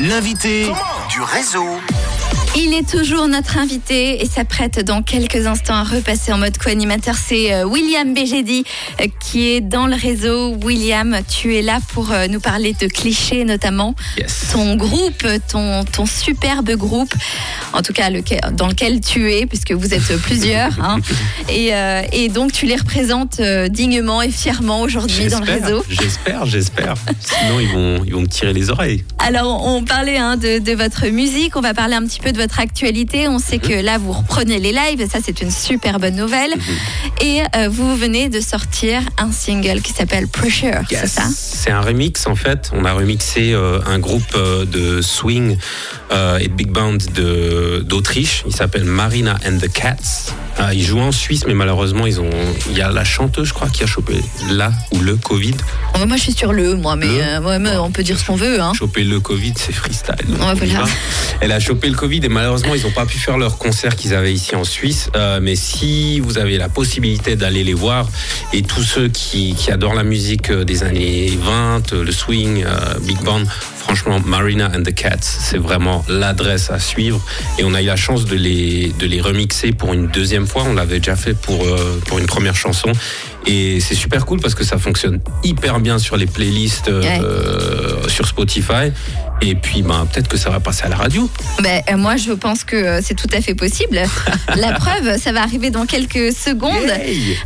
l'invité du réseau. Il est toujours notre invité et s'apprête dans quelques instants à repasser en mode co-animateur. C'est euh, William Begedi euh, qui est dans le réseau. William, tu es là pour euh, nous parler de clichés notamment. Yes. Ton groupe, ton, ton superbe groupe, en tout cas lequel- dans lequel tu es, puisque vous êtes plusieurs. hein. et, euh, et donc tu les représentes dignement et fièrement aujourd'hui dans le réseau. J'espère, j'espère. Sinon, ils vont, ils vont me tirer les oreilles. Alors, on parlait hein, de, de votre musique, on va parler un petit peu de votre actualité. On sait que là, vous reprenez les lives, et ça, c'est une super bonne nouvelle. Et euh, vous venez de sortir un single qui s'appelle Pressure, c'est ça? C'est un remix en fait. On a remixé euh, un groupe euh, de swing euh, et big band d'Autriche. Il s'appelle Marina and the Cats. Euh, ils jouent en Suisse, mais malheureusement, ils ont. Il y a la chanteuse, je crois, qui a chopé là ou le Covid. Moi, je suis sur le, moi, mais, euh, ouais, on peut dire ce qu'on veut. Hein. Choper le Covid, c'est freestyle. voilà. Elle a chopé le Covid et malheureusement, ils n'ont pas pu faire leur concert qu'ils avaient ici en Suisse. Mais si vous avez la possibilité d'aller les voir et tous ceux qui, qui adorent la musique des années 20, euh, le swing, big band, franchement, Marina and the Cats, c'est vraiment l'adresse à suivre. Et on a eu la chance de les, remixer pour une deuxième fois. On l'avait déjà fait pour, euh, pour une première chanson. Et c'est super cool parce que ça fonctionne hyper bien sur les playlists euh, sur Spotify. Et puis, ben, peut-être que ça va passer à la radio. Ben, euh, moi, je pense que euh, c'est tout à fait possible. La preuve, ça va arriver dans quelques secondes.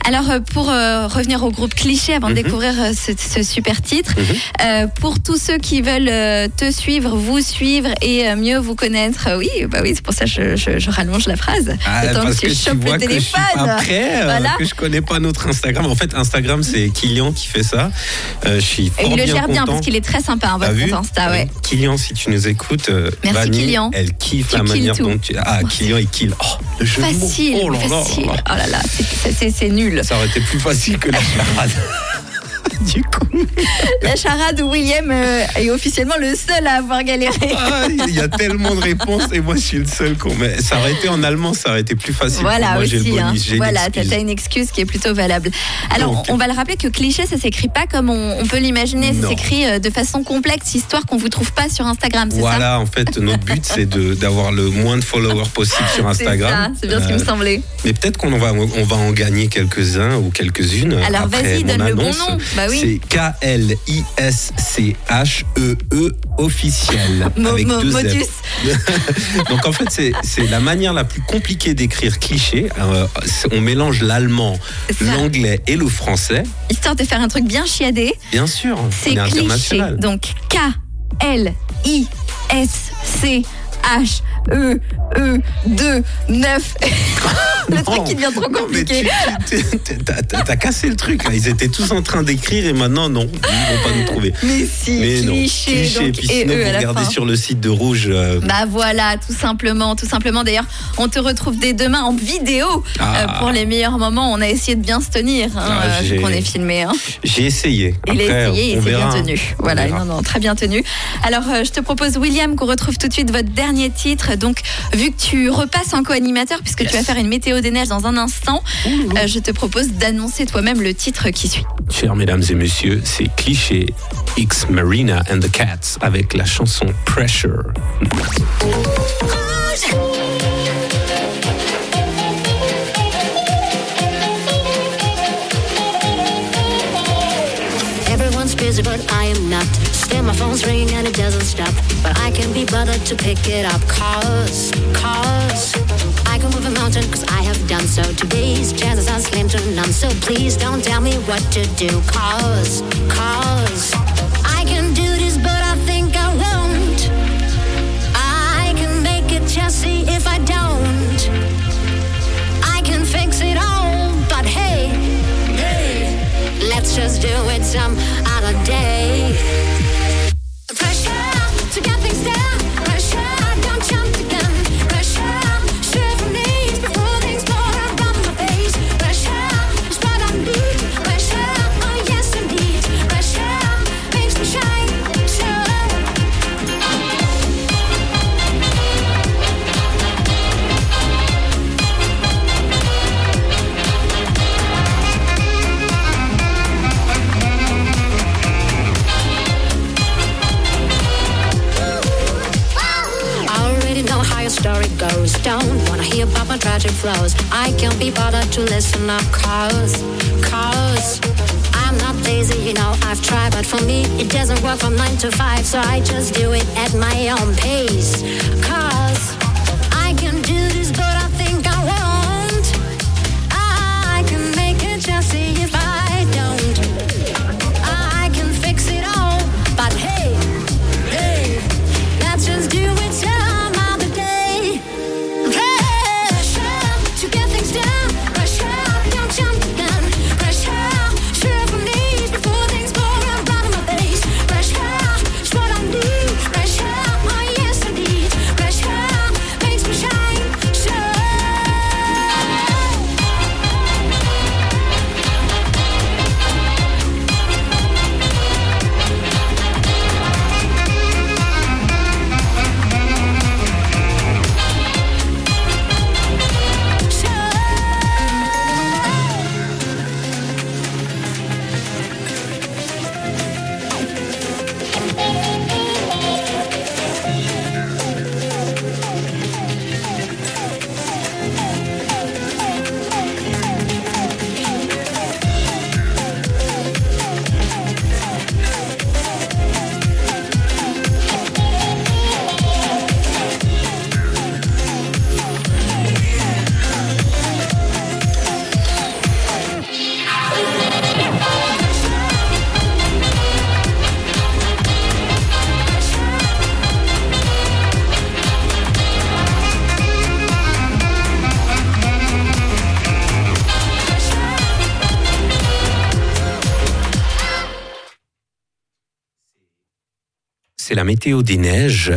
Alors, pour euh, revenir au groupe Cliché, avant de Mhm. découvrir ce, ce super titre, Mhm. euh, pour tous ceux qui veulent te suivre, vous suivre et mieux vous connaître, oui, bah oui, c'est pour ça que je, je- je rallonge la phrase. Ah, parce que que chopes vois le que je suis téléphone. pas prêt, Voilà. que je connais pas notre Instagram. En fait, Instagram, c'est Kylian qui fait ça. Euh, je suis Et fort il le bien gère bien content. parce qu'il est très sympa, hein, T'as votre vu compte Insta, ouais. Kylian, si tu nous écoutes, euh, Merci, Vanny, Kylian. elle kiffe Tu la kills manière tout. dont tu... Ah, Kylian, il kill. Oh, le jeu de mots. Facile, Oh là là facile. Oh là là, c'est- c'est c'est nul. Ça aurait été plus facile que la charade. du coup, La charade où William euh, est officiellement le seul à avoir galéré. ah, il y a tellement de réponses et moi, je suis le seul ça aurait été en allemand, ça aurait été plus facile. Voilà moi, aussi, hein. voilà, t'as une excuse qui est plutôt valable. Alors, Donc. on va le rappeler que cliché, ça s'écrit pas comme on, on peut l'imaginer, ça s'écrit euh, de façon complexe, histoire qu'on vous trouve pas sur Instagram, c'est ça? Voilà, en fait, notre but, c'est d'avoir le moins de followers possible sur Instagram. c'est bien ce qui me Euh, semblait. Mais peut-être qu'on va, on va en gagner quelques-uns ou quelques-unes. Alors, vas-y, donne le bon nom. Bah oui. C'est K-L-I-S-C-H-E-E E officiel. Avec deux modus. Donc en fait, c'est- la manière la plus compliquée d'écrire cliché. Euh, on mélange l'allemand, l'anglais et le français. Histoire de faire un truc bien chiadé, Bien sûr, c'est cliché. Donc, K-L-I-S-C-H-E-E-2 9. le truc Non. qui devient trop compliqué. tu- tu- tu- T'as cassé le truc là. Ils étaient tous en train d'écrire et maintenant non, ils vont pas nous trouver. Mais si, Mais cliché, cliché. donc, Puis et sinon, eux à vous regardez sur le site de Rouge. euh, Bah voilà, tout simplement, tout simplement. D'ailleurs, on te retrouve dès demain en vidéo Ah. euh, pour les meilleurs moments. On a essayé de bien se tenir, hein, Ah, euh, qu'on est filmé. Hein. J'ai essayé. Il a essayé et c'est bien verra. tenu. On Voilà, non, non, très bien tenu. Alors, euh, je te propose, William, qu'on retrouve tout de suite votre dernier titre. Donc, vu que tu repasses en co-animateur, puisque tu Yes. vas faire une météo des neiges dans un instant, euh, je te propose d'annoncer toi-même le titre qui suit. Chers mesdames et messieurs, c'est Cliché X Marina and the Cats avec la chanson Pressure. Everyone's busy, but I am not. Still, my phone's ringing and it doesn't stop. But I can be bothered to pick it up. Cause, cause, I can move a mountain, cause I have done so. Today's chances are slim to none. So please don't tell me what to do. Cause, cause, I can do this, but I think I won't. I can make it just see if I don't. I can fix it all, but hey, hey, let's just do it some other day. Don't wanna hear about my tragic flaws. I can't be bothered to listen up, cause, cause I'm not lazy, you know, I've tried, but for me it doesn't work from 9 to 5, so I just do it at my own pace. C'est la météo des neiges